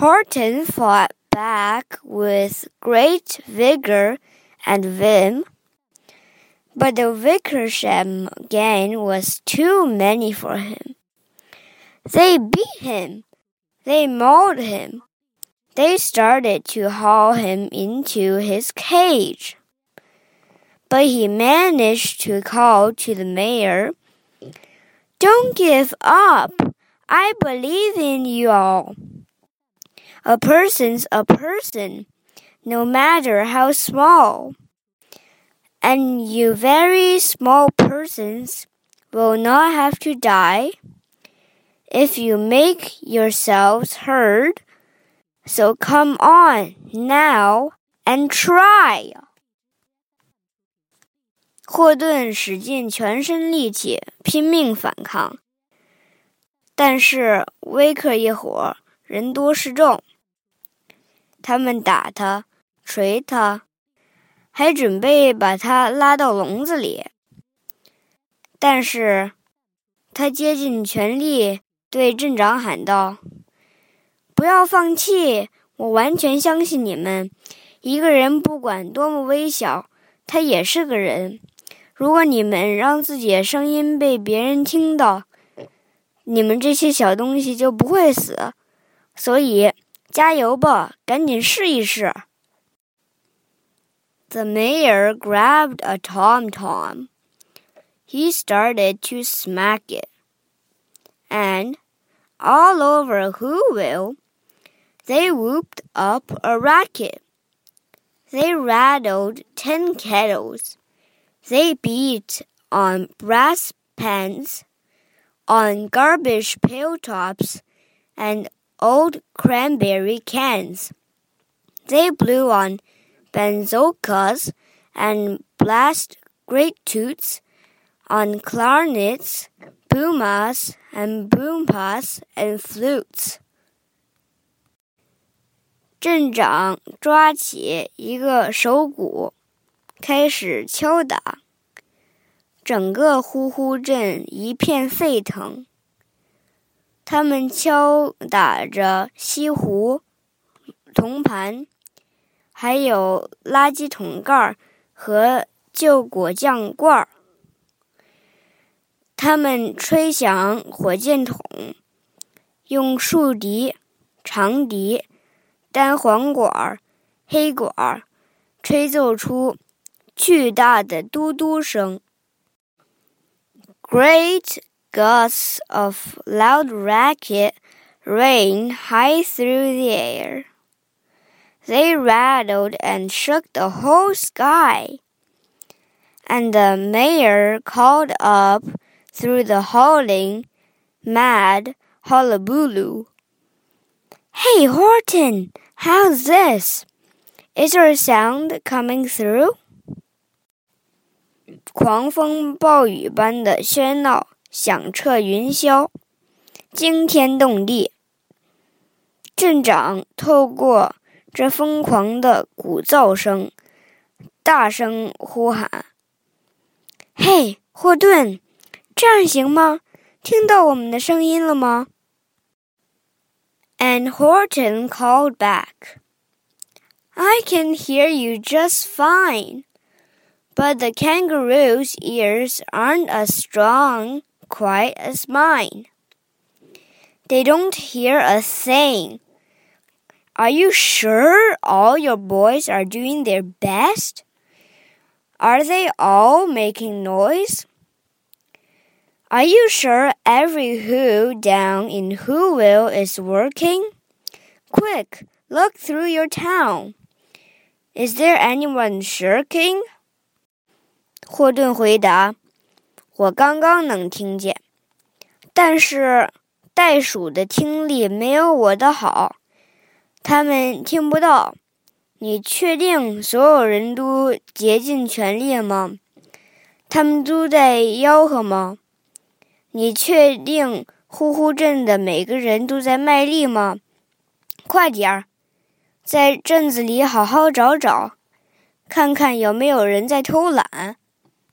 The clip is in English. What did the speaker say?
Horton fought back with great vigor and vim, but the Wickersham gang was too many for him. They beat him, they mauled him, they started to haul him into his cage. But he managed to call to the mayor, Don't give up. I believe in you all. A person's a person, no matter how small. And you very small persons will not have to die if you make yourselves heard. So come on now and try. 霍顿使尽全身力气拼命反抗，但是威克一伙人多势众， 他们打他、捶他，还准备把他拉到笼子里。但是，他竭尽全力对镇长喊道：“不要放弃，我完全相信你们。一个人不管多么微小，他也是个人。如果你们让自己的声音被别人听到，你们这些小东西就不会死。所以。”加油吧，赶紧试一试。The mayor grabbed a tom tom. He started to smack it. And all over Whoville, they whooped up a racket. They rattled tin kettles. They beat on brass pans, on garbage pail tops, and old cranberry cans. They blew on bazookas and blast great toots on clarinets, pumas, and boompas and flutes. 镇长抓起一个手鼓，开始敲打，整个呼呼镇一片沸腾。他们敲打着西湖、铜盘，还有垃圾桶盖和旧果酱罐儿。他们吹响火箭筒，用竖笛、长笛、单簧管、黑管吹奏出巨大的嘟嘟声。Great Gusts of loud racket rain high through the air. They rattled and shook the whole sky. And the mayor called up through the howling, mad hullabaloo. Hey, Horton, how's this? Is there a sound coming through? 狂风暴雨般的喧闹 响彻云霄，惊天动地。镇长透过这疯狂的鼓噪声，大声呼喊：“嘿，霍顿，这样行吗？听到我们的声音了吗？”And Horton called back, "I can hear you just fine, but the kangaroo's ears aren't as strong." quite as mine. They don't hear a thing. Are you sure all your boys are doing their best? Are they all making noise? Are you sure every who down in Whoville is working? Quick, look through your town. Is there anyone shirking? 霍顿回答。 我刚刚能听见，但是袋鼠的听力没有我的好，他们听不到。你确定所有人都竭尽全力吗？他们都在吆喝吗？你确定呼呼镇的每个人都在卖力吗？快点儿，在镇子里好好找找，看看有没有人在偷懒。